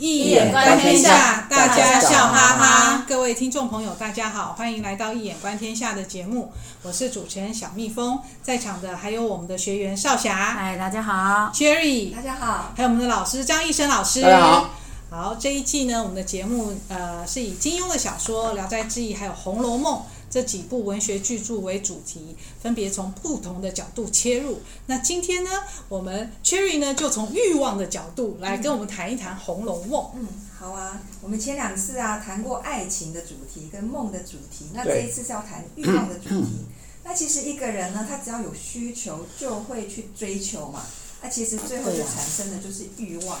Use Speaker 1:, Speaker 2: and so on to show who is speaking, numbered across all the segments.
Speaker 1: 易眼观天下，大家笑哈哈。各位听众朋友，大家好，欢迎来到《一眼观天下》的节目，我是主持人小蜜蜂，在场的还有我们的学员少霞，
Speaker 2: 嗨，大家好
Speaker 1: ，Cherry，
Speaker 3: 大家好，
Speaker 1: 还有我们的老师张易生老师，
Speaker 4: 大家好。
Speaker 1: 好，这一季呢，我们的节目呃是以金庸的小说《聊斋志异》还有《红楼梦》这几部文学巨著为主题，分别从不同的角度切入。那今天呢，我们 Cherry 呢就从欲望的角度来跟我们谈一谈《红楼梦》。
Speaker 3: 嗯，好啊，我们前两次啊谈过爱情的主题跟梦的主题，那这一次是要谈欲望的主题。那其实一个人呢，他只要有需求，就会去追求嘛。那其实最后就产生的就是欲望。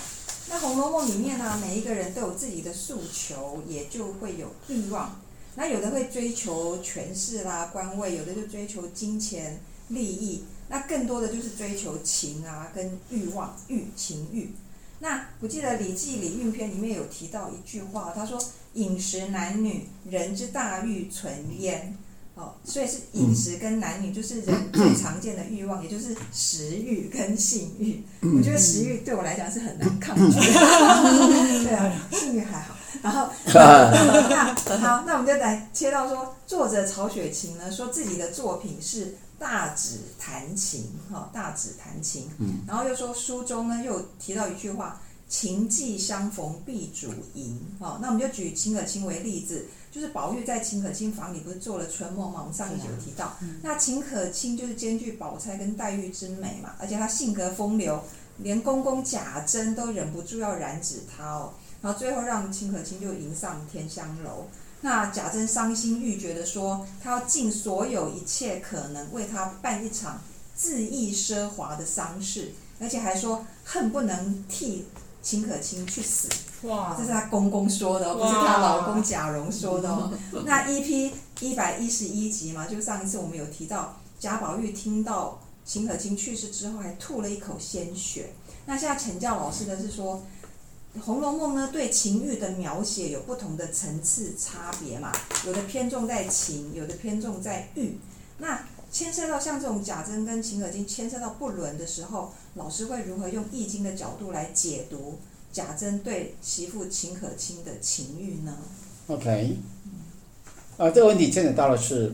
Speaker 3: 那《红楼梦》里面呢、啊，每一个人都有自己的诉求，也就会有欲望。那有的会追求权势啦、官位，有的就追求金钱、利益。那更多的就是追求情啊，跟欲望、欲情欲。那我记得《礼记·礼运篇》里面有提到一句话，他说：“饮食男女，人之大欲存焉。”哦，所以是饮食跟男女，就是人最常见的欲望，也就是食欲跟性欲。我觉得食欲对我来讲是很难抗拒的，对啊，性欲还好。然后 那好，那我们就来切到说，作者曹雪芹呢说自己的作品是大指弹琴，哈，大指弹琴。嗯。然后又说书中呢又提到一句话。情既相逢必主淫，哈，那我们就举秦可卿为例子，就是宝玉在秦可卿房里不是做了春梦嘛？我们上一集有提到，那秦可卿就是兼具宝钗跟黛玉之美嘛，而且她性格风流，连公公贾珍都忍不住要染指她哦，然后最后让秦可卿就迎上天香楼，那贾珍伤心欲绝的说，他要尽所有一切可能为她办一场恣意奢华的丧事，而且还说恨不能替。秦可卿去死，哇！这是他公公说的哦，不是他老公贾蓉说的哦。那 EP 一百一十一集嘛，就上一次我们有提到，贾宝玉听到秦可卿去世之后，还吐了一口鲜血。那现在请教老师的是说，《红楼梦》呢对情欲的描写有不同的层次差别嘛？有的偏重在情，有的偏重在欲。那牵涉到像这种贾珍跟秦可卿牵涉到不伦的时候，老师会如何用易经的角度来解读贾珍对媳妇秦可卿的情欲呢
Speaker 4: ？OK，啊，这个问题牵扯到的是，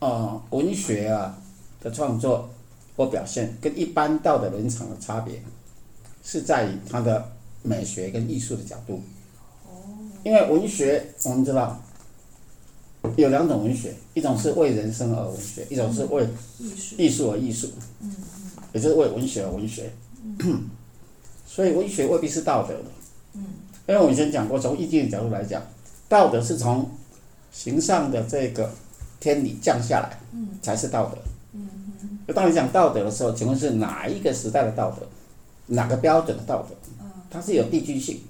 Speaker 4: 啊、呃，文学啊的创作或表现跟一般道德伦常的差别，是在于它的美学跟艺术的角度。哦，因为文学我们知道。有两种文学，一种是为人生而文学，一种是为艺术而艺术，也就是为文学而文学。所以文学未必是道德的，因为我以前讲过，从易经的角度来讲，道德是从形上的这个天理降下来，才是道德。就当你讲道德的时候，请问是哪一个时代的道德？哪个标准的道德？它是有地区性，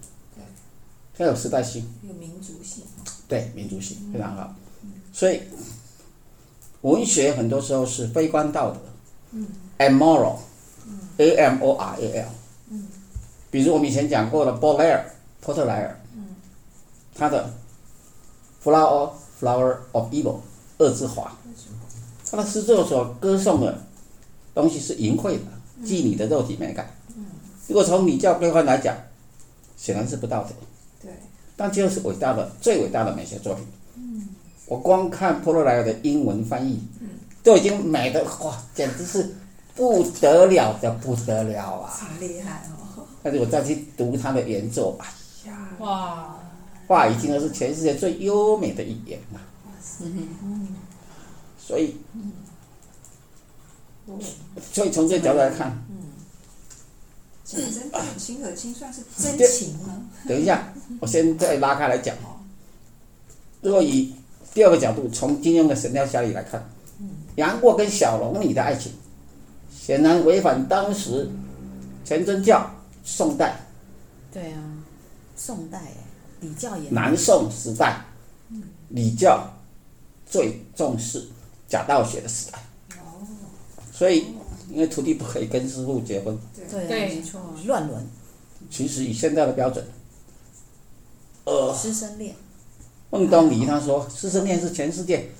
Speaker 4: 它有时代性，
Speaker 3: 有民族性，
Speaker 4: 对，民族性非常好。所以，文学很多时候是非观道德，嗯，amoral，a m o r a l，嗯，比如我们以前讲过的波莱尔，波特莱尔，嗯，他的 flower flower of evil，恶之华，他的诗作所歌颂的东西是淫秽的，妓女的肉体美感，嗯，如果从礼教规范来讲，显然是不道德，对，但就是伟大的最伟大的美学作品。我光看波罗莱尔的英文翻译，都已经美的哇，简直是不得了的不得了啊！
Speaker 3: 好厉害哦！
Speaker 4: 但是我再去读他的原作，哎呀，哇，话语经是全世界最优美的语言嘛。嗯，所以，所以从这个角度来看，
Speaker 3: 嗯，真的秦可卿算是真情吗？
Speaker 4: 等一下，我先再拉开来讲。如果以第二个角度，从金庸的《神雕侠侣》来看，杨过跟小龙女的爱情，显然违反当时全真教宋代。
Speaker 2: 对啊，宋代礼教也。
Speaker 4: 南宋时代，礼教最重视假道学的时代。哦。所以，因为徒弟不可以跟师傅结婚。
Speaker 2: 对，没错，乱伦。
Speaker 4: 其实以现在的标准，
Speaker 2: 呃，师生恋。
Speaker 4: 孟东篱他说：“师生恋是全世界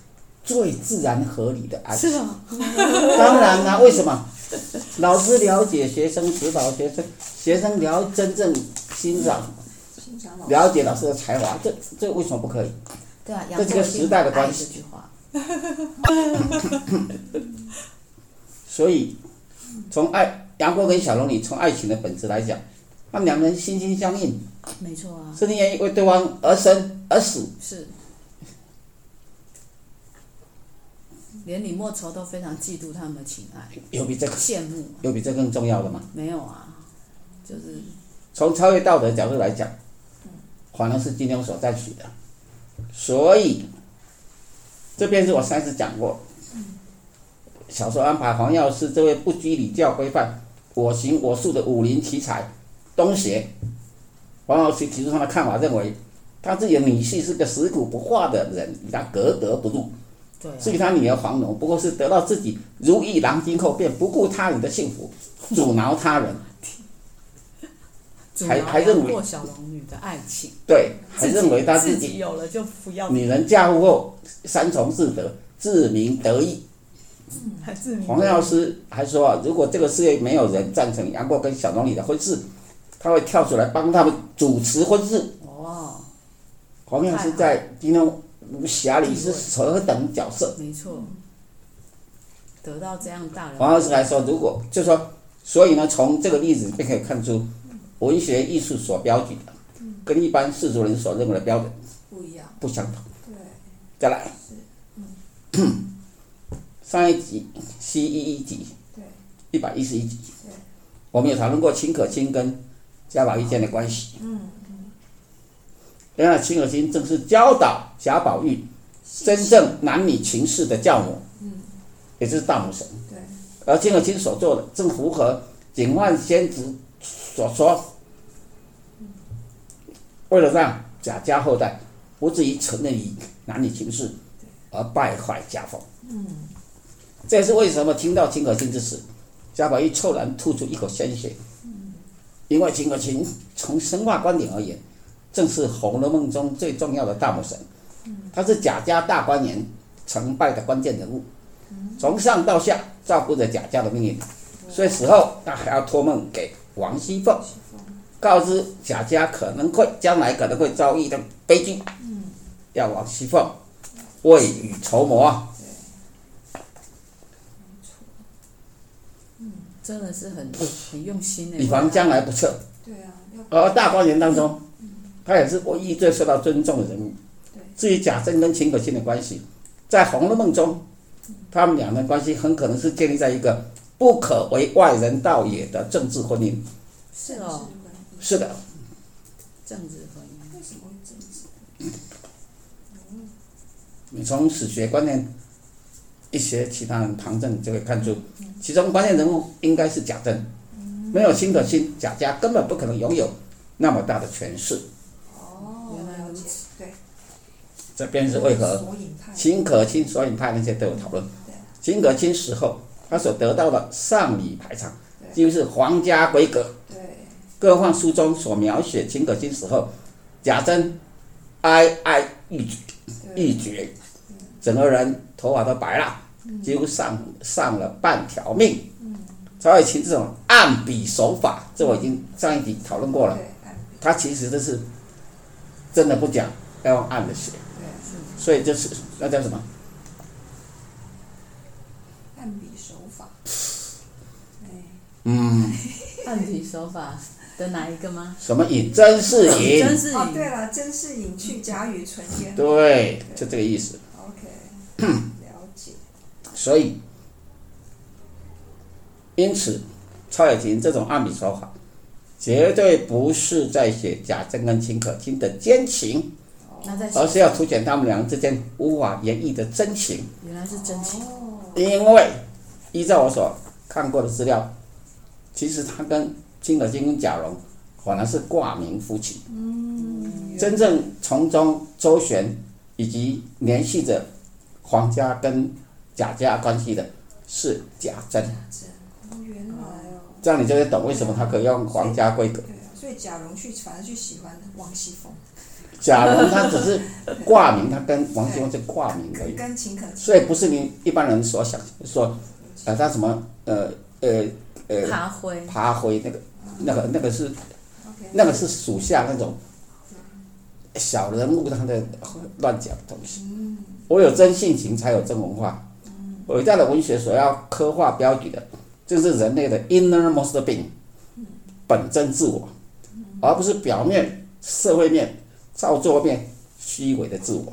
Speaker 4: 最自然合理的爱情。”是啊，当然啦，为什么？老师了解学生，指导学生，学生了真正欣赏、
Speaker 3: 欣赏老师
Speaker 4: 了解老师的才华，这这为什么不可以？
Speaker 2: 对啊，
Speaker 4: 这是个时代的关系
Speaker 2: 这句话，
Speaker 4: 所以，从爱杨过跟小龙女从爱情的本质来讲，他们两人心心相印，
Speaker 2: 没错啊，
Speaker 4: 甚至愿意为对方而生而死。
Speaker 2: 是。连李莫愁都非常嫉妒他们的情爱，
Speaker 4: 有比这个
Speaker 2: 羡慕、啊。
Speaker 4: 有比这更重要的吗？
Speaker 2: 没有啊，就是
Speaker 4: 从超越道德角度来讲，反而是金庸所赞许的。所以，这便是我上次讲过，小说安排黄药师这位不拘礼教规范、我行我素的武林奇才东邪，黄药师提出他的看法，认为他自己的女婿是个食古不化的人，与他格格不入。
Speaker 2: 对、啊，
Speaker 4: 至于他女儿黄蓉，不过是得到自己如意郎君后，便不顾他人的幸福，阻挠他人，还还认为
Speaker 2: 过小龙女的爱情，
Speaker 4: 对，还认为他自己，
Speaker 2: 自己有了就不要
Speaker 4: 女人嫁祸后三从四德，自鸣得意。黄药师还说啊，如果这个世界没有人赞成杨过跟小龙女的婚事，他会跳出来帮他们主持婚事。
Speaker 2: 哦，
Speaker 4: 黄药师在金庸武侠里是何等角色？
Speaker 2: 没错，得到这样大人。
Speaker 4: 黄药师还说，如果就说，所以呢，从这个例子便可以看出，文学艺术所标举的，跟一般世俗人所认为的标准
Speaker 3: 不一样，
Speaker 4: 不相同。
Speaker 3: 对，
Speaker 4: 再来，上一集 C 一一集，
Speaker 3: 对，
Speaker 4: 一百一十一集。
Speaker 3: 对，
Speaker 4: 我们有讨论过秦可卿跟贾宝玉间的关系。
Speaker 3: 嗯嗯。
Speaker 4: 原来秦可卿正是教导贾宝玉真正男女情事的教母，嗯。也就是大母神。
Speaker 3: 对，
Speaker 4: 而秦可卿所做的正符合警幻仙子所说，为了让贾家后代不至于沉溺于男女情事而败坏家风。
Speaker 3: 嗯，
Speaker 4: 这也是为什么听到秦可卿之死，贾宝玉猝然吐出一口鲜血。因为秦可卿从神话观点而言，正是《红楼梦》中最重要的大母神，他是贾家大观园成败的关键人物，从上到下照顾着贾家的命运，所以死后他还要托梦给王熙凤，告知贾家可能会将来可能会遭遇的悲剧，要王熙凤未雨绸缪啊。
Speaker 2: 真的是很很用心的，
Speaker 4: 以防将来不测。
Speaker 3: 对啊，
Speaker 4: 而大观园当中，他也是唯一最受到尊重的人物。至于贾珍跟秦可卿的关系，在《红楼梦》中，他们两人关系很可能是建立在一个不可为外人道也的政治婚姻。
Speaker 2: 是哦，
Speaker 4: 是的。
Speaker 2: 政治婚姻。
Speaker 3: 为什么会政治？
Speaker 4: 你从史学观念，一些其他人旁证就会看出，其中关键人物应该是贾政。没有秦可卿，贾家根本不可能拥有那么大的权势。
Speaker 3: 哦，原来如此。对。
Speaker 4: 这便是为何秦可卿索引派那些都有讨论。秦可卿死后，他所得到的上礼排场，几乎是皇家规格。
Speaker 3: 对。
Speaker 4: 更何况书中所描写秦可卿死后，贾珍哀哀欲绝，欲绝，整个人头发都白了，几乎丧丧了半条命。曹雪芹这种按笔手法，这我已经上一集讨论过了。他其实这是真的不讲，要用暗的写。所以就是那叫什么？
Speaker 3: 按笔手法。
Speaker 4: 嗯。
Speaker 2: 按笔手法的哪一个吗？
Speaker 4: 什么隐？甄士隐。
Speaker 2: 甄士隐。
Speaker 3: 哦，对了，甄士隐去贾雨村烟。
Speaker 4: 对，就这个意思。所以。因此，曹雪芹这种暗笔手法，绝对不是在写贾政跟秦可卿的奸情，而是要凸显他们两人之间无法言喻的真情。
Speaker 2: 原来是真情。
Speaker 4: 因为依照我所看过的资料，其实他跟秦可卿跟贾蓉反而是挂名夫妻。真正从中周旋以及联系着皇家跟贾家关系的是假真。
Speaker 3: 原来哦，
Speaker 4: 这样你就会懂为什么他可以用皇家规格。
Speaker 3: 对啊，所以贾蓉去反而去喜欢王熙凤。
Speaker 4: 贾蓉他只是挂名，他跟王熙凤是挂名而已。
Speaker 3: 跟秦可卿。
Speaker 4: 所以不是你一般人所想说，呃，他什么呃呃呃。
Speaker 2: 爬灰。
Speaker 4: 爬灰那个那个那个是那个是属下那种小人物他的乱讲的东西。我有真性情，才有真文化。伟大的文学所要刻画标举的，就是人类的 innermost being，本真自我，而不是表面、社会面、造作面、虚伪的自我。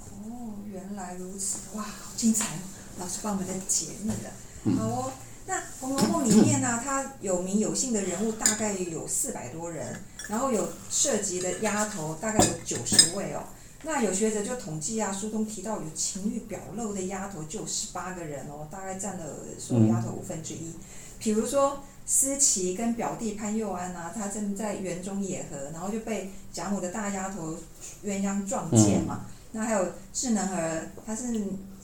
Speaker 3: 哦，原来如此，哇，好精彩哦！老师帮我们在解密了。好哦，那《红楼梦》里面呢、啊，它有名有姓的人物大概有四百多人，然后有涉及的丫头大概有九十位哦。那有学者就统计啊，书中提到有情欲表露的丫头就有十八个人哦，大概占了所有丫头五分之一。比如说思琪跟表弟潘佑安啊，他正在园中野合，然后就被贾母的大丫头鸳鸯撞见嘛。那还有智能儿，她是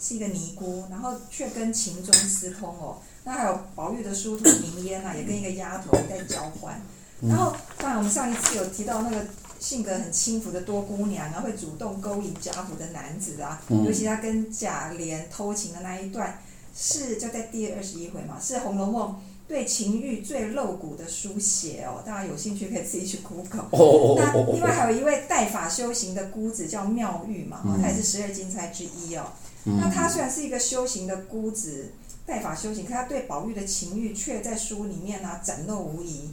Speaker 3: 是一个尼姑，然后却跟秦钟私通哦。那还有宝玉的书童明烟啊，也跟一个丫头在交换。然后当然我们上一次有提到那个。性格很轻浮的多姑娘啊，会主动勾引贾府的男子啊，尤其他跟贾琏偷情的那一段，是就在第二十一回嘛，是《红楼梦》对情欲最露骨的书写哦。大家有兴趣可以自己去 Google。那另外还有一位带法修行的姑子叫妙玉嘛，她也是十二金钗之一哦。那她虽然是一个修行的姑子，带法修行，可她对宝玉的情欲却在书里面呢、啊、展露无遗。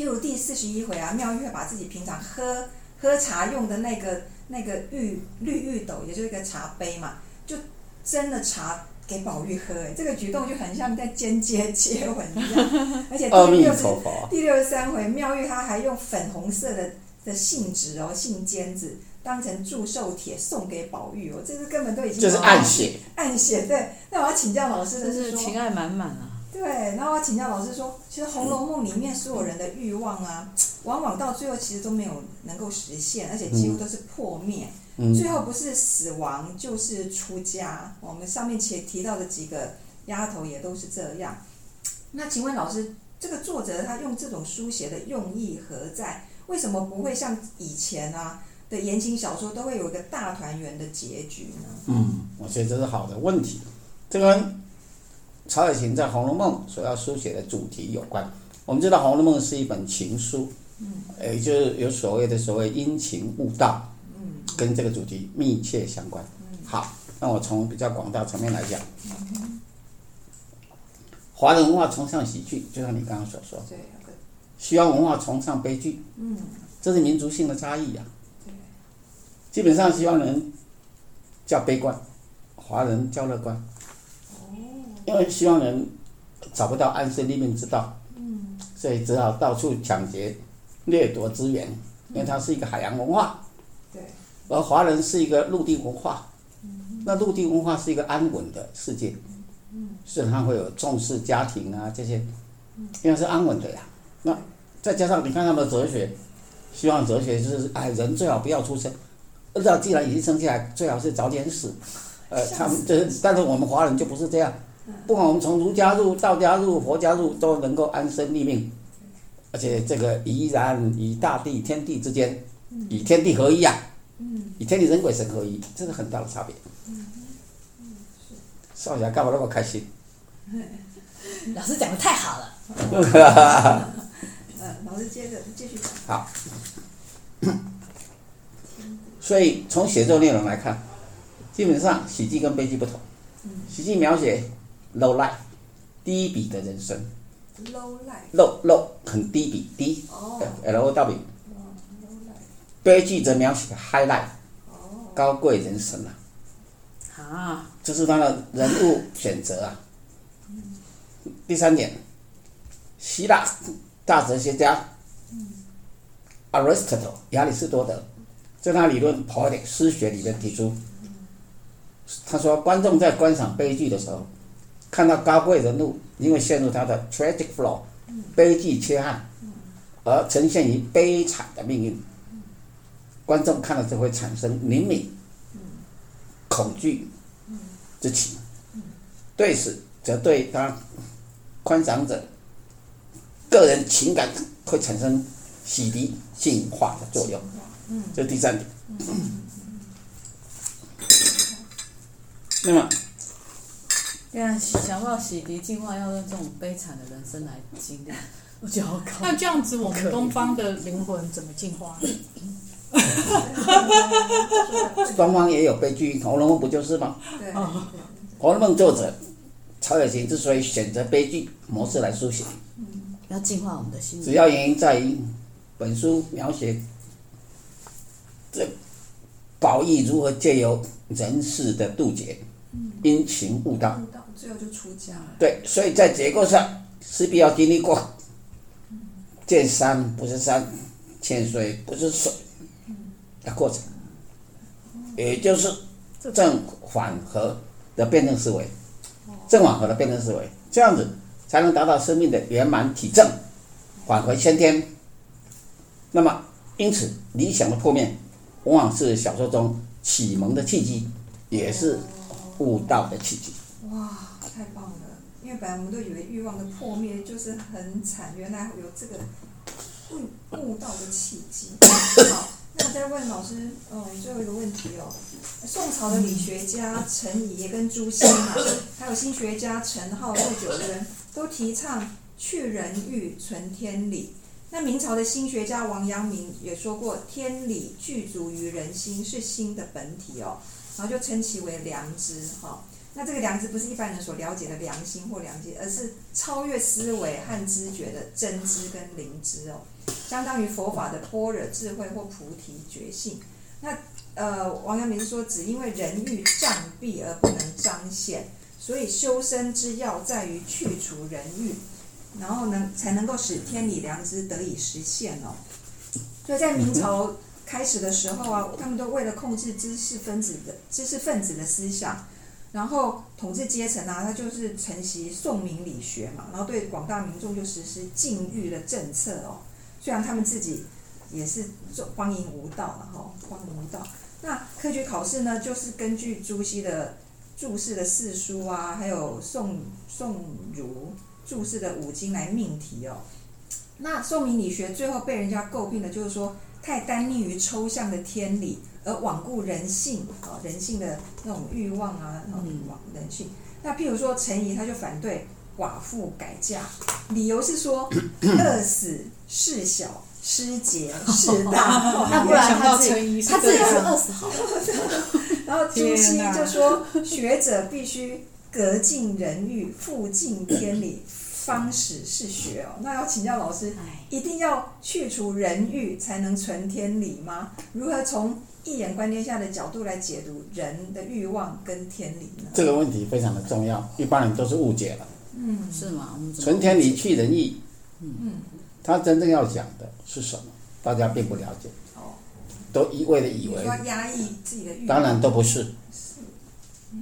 Speaker 3: 譬如第四十一回啊，妙玉会把自己平常喝喝茶用的那个那个玉绿玉斗，也就是一个茶杯嘛，就斟了茶给宝玉喝。哎，这个举动就很像在间接接吻一样。而且第六十第六十三回，妙玉她还用粉红色的的信纸哦，信笺子当成祝寿帖送给宝玉哦，这是根本都已经
Speaker 4: 就是暗写
Speaker 3: 暗写。对，那我要请教老师的是说，
Speaker 2: 是情爱满满啊。
Speaker 3: 对，然后我请教老师说，其实《红楼梦》里面所有人的欲望啊，往往到最后其实都没有能够实现，而且几乎都是破灭。嗯、最后不是死亡就是出家。我们上面前提到的几个丫头也都是这样。那请问老师，这个作者他用这种书写的用意何在？为什么不会像以前啊的言情小说都会有一个大团圆的结局呢？
Speaker 4: 嗯，我觉得这是好的问题。这个。曹雪芹在《红楼梦》所要书写的主题有关。我们知道《红楼梦》是一本情书，嗯，也就是有所谓的所谓因情悟道，嗯，跟这个主题密切相关。好，那我从比较广大层面来讲，华人文化崇尚喜剧，就像你刚刚所说，对，西方文化崇尚悲剧，嗯，这是民族性的差异呀。基本上西方人叫悲观，华人叫乐观。因为西方人找不到安身立命之道，所以只好到处抢劫、掠夺资源。因为它是一个海洋文化，而华人是一个陆地文化。那陆地文化是一个安稳的世界，所以他会有重视家庭啊这些，因为是安稳的呀。那再加上你看他们的哲学，西方哲学就是哎，人最好不要出生，而且既然已经生下来，最好是早点死。呃，他们就是，但是我们华人就不是这样。不管我们从儒家入、道家入、佛家入，都能够安身立命，而且这个怡然与大地、天地之间，与天地合一啊，与天地人鬼神合一，这是很大的差别。少侠干嘛那么开心？
Speaker 2: 老师讲的太好了。
Speaker 3: 嗯，老师接着继续讲。
Speaker 4: 好。所以从写作内容来看，基本上喜剧跟悲剧不同。喜剧描写。Low life，低比的人生。
Speaker 3: low life。
Speaker 4: low low 很低比低。哦。L O W。悲剧则描写 high life，高贵人生啊。啊。这是他的人物选择啊。第三点，希腊大哲学家 Aristotle 亚里士多德，在他理论 Poetics 诗学里面提出，他说观众在观赏悲剧的时候。看到高贵人物因为陷入他的 tragic flaw 悲剧缺憾，而呈现于悲惨的命运，观众看了就会产生怜悯、恐惧之情，对此则对他观赏者个人情感会产生洗涤、净化的作用。这是第三点。那么。
Speaker 2: 对啊，想到洗涤净化要用这种悲惨的人生来经历，我觉得好高。
Speaker 1: 那这样子，我们东方的灵魂怎么进化？
Speaker 4: 东方也有悲剧，《红楼梦》不就是吗？
Speaker 3: 对，《
Speaker 4: 红楼梦》作者曹雪芹之所以选择悲剧模式来书写，嗯
Speaker 2: 要净化我们的心。
Speaker 4: 主要原因在于本书描写这宝玉如何借由人世的渡劫，因情悟道。
Speaker 3: 最后就出家了。
Speaker 4: 对，所以在结构上势必要经历过见山不是山，见水不是水的过程，也就是正反合的辩证思维，正反合的辩证思维，这样子才能达到生命的圆满体证，返回先天。那么，因此理想的破灭，往往是小说中启蒙的契机，也是悟道的契机。
Speaker 3: 哇，太棒了！因为本来我们都以为欲望的破灭就是很惨，原来有这个悟悟道的契机。好，那我再问老师，嗯，最后一个问题哦。宋朝的理学家陈颐跟朱熹嘛，还有心学家陈浩、陆九渊都提倡去人欲，存天理。那明朝的心学家王阳明也说过，天理具足于人心，是心的本体哦，然后就称其为良知哈。那这个良知不是一般人所了解的良心或良知，而是超越思维和知觉的真知跟灵知哦，相当于佛法的般若智慧或菩提觉性。那呃，王阳明说，只因为人欲障蔽而不能彰显，所以修身之要在于去除人欲，然后呢，才能够使天理良知得以实现哦。所以在明朝开始的时候啊，他们都为了控制知识分子的知识分子的思想。然后统治阶层啊，他就是承袭宋明理学嘛，然后对广大民众就实施禁欲的政策哦。虽然他们自己也是荒淫无道嘛，哈，荒淫无道。那科举考试呢，就是根据朱熹的注释的四书啊，还有宋宋儒注释的五经来命题哦。那宋明理学最后被人家诟病的就是说，太单立于抽象的天理。而罔顾人性啊，人性的那种欲望啊，那种人性。那譬如说陈颐他就反对寡妇改嫁，理由是说 饿死事小，失节事大。
Speaker 2: 那不然他自己他自己是饿死好了。
Speaker 3: 然后朱熹就说学者必须革尽人欲，复尽天理，方始是学哦。那要请教老师，一定要去除人欲才能存天理吗？如何从一眼观天下的角度来解读人的欲望跟天理呢？
Speaker 4: 这个问题非常的重要，一般人都是误解了。
Speaker 2: 嗯，是吗？
Speaker 4: 存天理去人欲，嗯，他真正要讲的是什么？大家并不了解。哦，都一味的以为
Speaker 3: 要压抑自己的欲望，
Speaker 4: 当然都不是，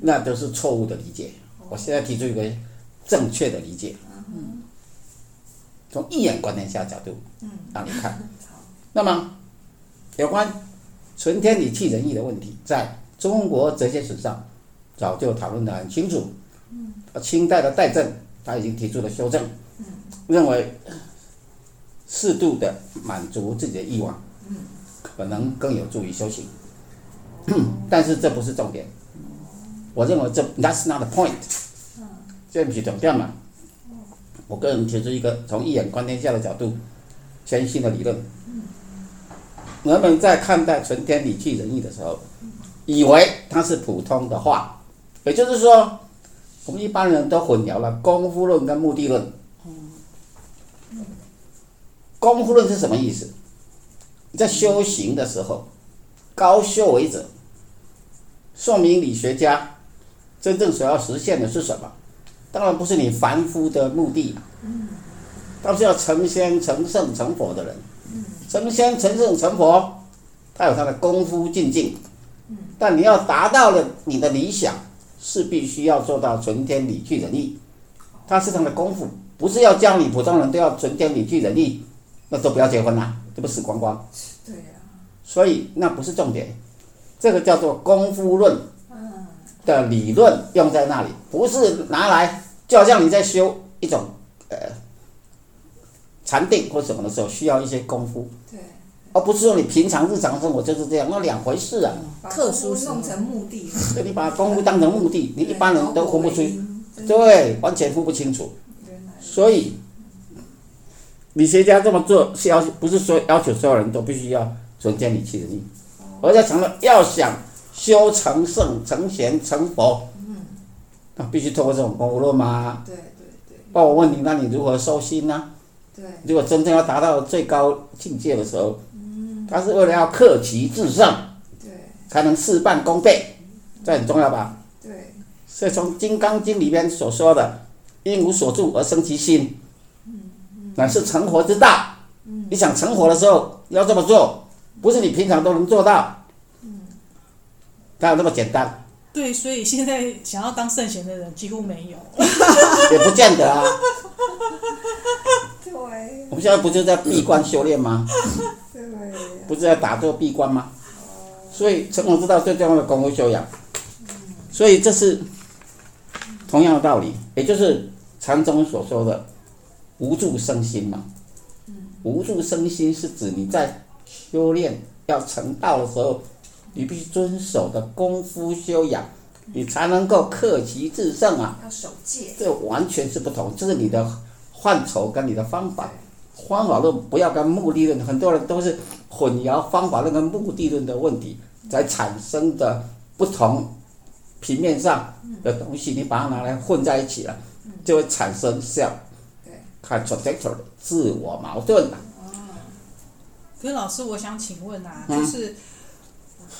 Speaker 4: 那都是错误的理解。我现在提出一个正确的理解。嗯，从一眼观天下角度，嗯，让你看。那么有关。存天理弃人欲的问题，在中国哲学史上早就讨论得很清楚。清代的戴震他已经提出了修正，认为适度的满足自己的欲望，可能更有助于修行。但是这不是重点。我认为这 That's not the point。这不是重点嘛。我个人提出一个从一眼观天下的角度，全新的理论。人们在看待“存天理去人欲”的时候，以为它是普通的话，也就是说，我们一般人都混淆了功夫论跟目的论。功夫论是什么意思？在修行的时候，高修为者，宋明理学家真正所要实现的是什么？当然不是你凡夫的目的，他是要成仙、成圣、成佛的人。成仙、成圣、成佛，他有他的功夫境界。但你要达到了你的理想，是必须要做到存天理去人欲。他是他的功夫，不是要教你普通人都要存天理去人欲，那都不要结婚了，这不死光光。
Speaker 3: 对呀。
Speaker 4: 所以那不是重点，这个叫做功夫论的理论用在那里，不是拿来就好像你在修一种呃。禅定或什么的时候需要一些功夫，
Speaker 3: 对，
Speaker 4: 而不是说你平常日常生活就是这样，那两回事啊。
Speaker 3: 特殊弄成目的，
Speaker 4: 对，你把功夫当成目的，你一般人都分不出，对，完全分不清楚。所以，理学家这么做是要不是说要求所有人都必须要存天理去仁义，而且强调要想修成圣、成贤、成佛，那必须透过这种功夫论嘛。
Speaker 3: 对对对。
Speaker 4: 那我问你，那你如何收心呢？
Speaker 3: 对。
Speaker 4: 如果真正要达到最高境界的时候，他是为了要克己制胜，
Speaker 3: 对，
Speaker 4: 才能事半功倍，这很重要吧？
Speaker 3: 对。
Speaker 4: 所以从《金刚经》里边所说的“应无所住而生其心”，乃是成佛之道。你想成佛的时候要这么做，不是你平常都能做到，哪有那么简单？
Speaker 1: 对，所以现在想要当圣贤的人几乎没有，
Speaker 4: 也不见得啊。
Speaker 3: 对。
Speaker 4: 我们现在不就在闭关修炼吗？
Speaker 3: 对。
Speaker 4: 不是在打坐闭关吗？所以成功之道最重要的功夫修养。所以这是同样的道理，也就是禅宗所说的无住生心嘛。无住生心是指你在修炼要成道的时候，你必须遵守的功夫修养，你才能够克己制胜啊。
Speaker 3: 要守戒。
Speaker 4: 这完全是不同，这是你的范畴跟你的方法。方法论不要跟目的论，很多人都是混淆方法论跟目的论的问题，才产生的不同。平面上的东西，你把它拿来混在一起了，就会产生 self-contradictory 自我矛盾了。
Speaker 1: 可是老师，我想请问啊，就是，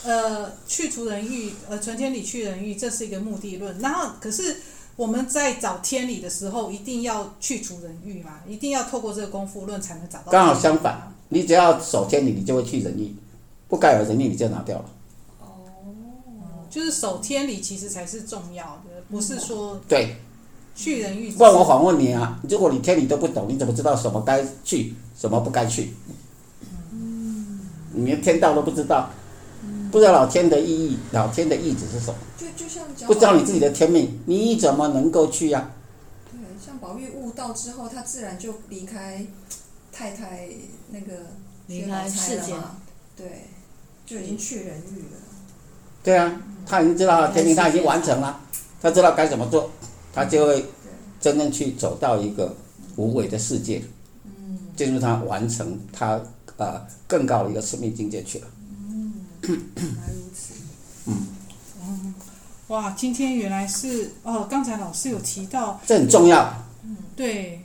Speaker 1: 呃，去除人欲，呃，存天理去人欲，这是一个目的论。然后，可是我们在找天理的时候，一定要去除人欲嘛？一定要透过这个功夫论才能找到。
Speaker 4: 刚好相反，你只要守天理，你就会去人欲，不该有人欲你就拿掉了。
Speaker 1: 哦就是守天理其实才是重要的，不是说
Speaker 4: 对
Speaker 1: 去人欲。
Speaker 4: 不然我反问你啊，如果你天理都不懂，你怎么知道什么该去，什么不该去？你连天道都不知道，不知道老天的意义，老天的意志是什么？
Speaker 3: 就就像
Speaker 4: 不知道你自己的天命，你怎么能够去呀？
Speaker 3: 对，像宝玉悟道之后，他自然就离开太太那个
Speaker 2: 离开世间，
Speaker 3: 对，就已经去人欲了。
Speaker 4: 对啊，他已经知道了天命，他已经完成了，他知道该怎么做，他就会真正去走到一个无为的世界，进入他完成他呃更高的一个生命境界去了。
Speaker 3: 嗯，原来如此。
Speaker 1: 嗯，哇，今天原来是哦，刚才老师有提到，
Speaker 4: 这很重要。
Speaker 1: 嗯，对。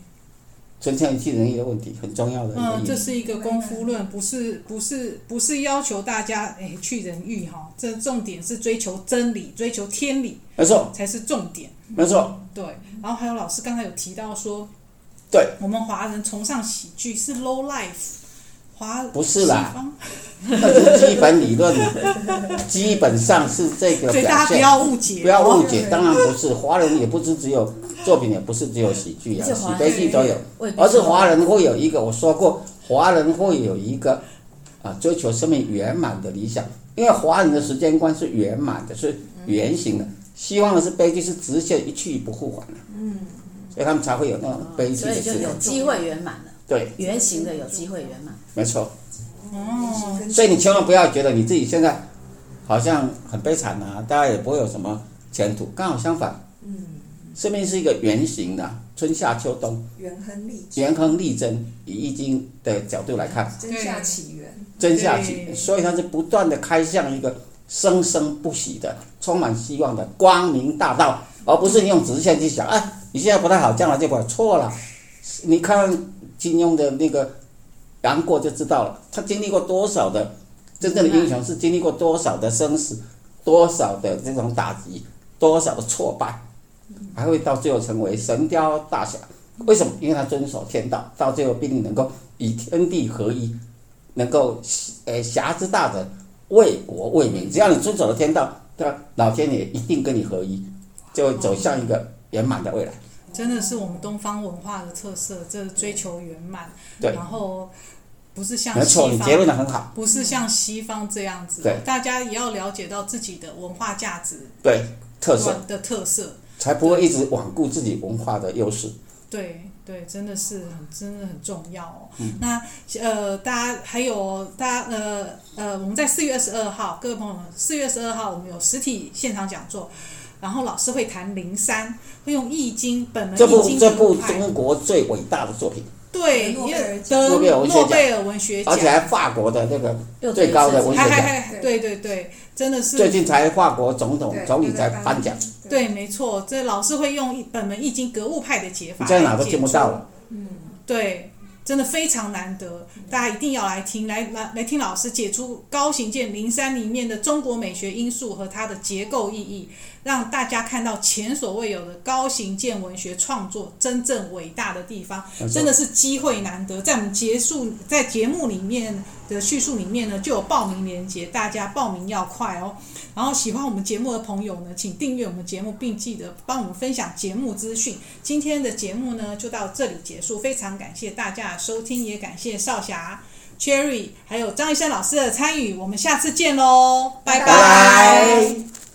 Speaker 4: 存天理去仁义的问题很重要的。
Speaker 1: 嗯，这是一个功夫论，不是不是不是要求大家哎去人欲哈，这重点是追求真理，追求天理，
Speaker 4: 没错，
Speaker 1: 才是重点。
Speaker 4: 没错。
Speaker 1: 对，然后还有老师刚才有提到说，
Speaker 4: 对，
Speaker 1: 我们华人崇尚喜剧是 low life，华
Speaker 4: 不是啦，那是基本理论，基本上是这个表现。
Speaker 1: 所以大家不要误解，
Speaker 4: 不要误解，当然不是，华人也不是只有。作品也不是只有喜剧啊，喜悲剧都有，而是华人会有一个，我说过，华人会有一个啊追求生命圆满的理想，因为华人的时间观是圆满的，是圆形的，希望的是悲剧是直线一去不复返的，嗯，所以他们才会有那种悲剧的。
Speaker 2: 所以就有机会圆满了。
Speaker 4: 对，
Speaker 2: 圆形的有机会圆满。
Speaker 4: 没错。哦。所以你千万不要觉得你自己现在好像很悲惨啊，大家也不会有什么前途，刚好相反。嗯生命是一个圆形的，春夏秋冬，
Speaker 3: 圆亨利
Speaker 4: 圆亨利贞，以易经的角度来看，
Speaker 3: 真夏起源，
Speaker 4: 真下起源，所以它是不断的开向一个生生不息的、充满希望的光明大道，而不是你用直线去想，哎，你现在不太好，将来就不会错了。你看金庸的那个杨过就知道了，他经历过多少的真正的英雄，是经历过多少的生死，多少的这种打击，多少的挫败。还会到最后成为神雕大侠，为什么？因为他遵守天道，到最后必定能够与天地合一，能够呃侠之大者，为国为民。只要你遵守了天道，对吧？老天爷一定跟你合一，就会走向一个圆满的未来。
Speaker 1: 真的是我们东方文化的特色，这追求圆
Speaker 4: 满。
Speaker 1: 然后不是像
Speaker 4: 没错，你结论的很好。
Speaker 1: 不是像西方这样子。
Speaker 4: 对。
Speaker 1: 大家也要了解到自己的文化价值。
Speaker 4: 对。特色。
Speaker 1: 的特色。
Speaker 4: 才不会一直罔顾自己文化的优势。
Speaker 1: 对对，真的是很真的很重要哦。嗯、那呃，大家还有大家呃呃，我们在四月二十二号，各位朋友们，四月二十二号我们有实体现场讲座，然后老师会谈灵山，会用易经本门易经
Speaker 4: 这部这部中国最伟大的作品，
Speaker 1: 对，
Speaker 3: 诺贝尔奖。
Speaker 1: 得
Speaker 4: 诺贝尔文学奖。
Speaker 1: 诺贝尔文学奖，
Speaker 4: 而且还法国的那个
Speaker 2: 又
Speaker 4: 最高的文
Speaker 1: 学
Speaker 4: 奖，
Speaker 1: 还对。对对，真的是
Speaker 4: 最近才法国总统
Speaker 3: 对
Speaker 4: 总理才颁奖，
Speaker 1: 对，没错，这老师会用一本门易经格物派的解法，
Speaker 4: 你在哪都见不到了。
Speaker 1: 对，真的非常难得，大家一定要来听，来来来听老师解出高行健灵山里面的中国美学因素和它的结构意义，让大家看到前所未有的高行健文学创作真正伟大的地方，真的是机会难得。在我们结束在节目里面的叙述里面呢，就有报名链接，大家报名要快哦。然后喜欢我们节目的朋友呢，请订阅我们节目，并记得帮我们分享节目资讯。今天的节目呢，就到这里结束，非常感谢大家的收听，也感谢少侠、Cherry 还有张医生老师的参与，我们下次见喽，拜
Speaker 3: 拜
Speaker 4: 拜拜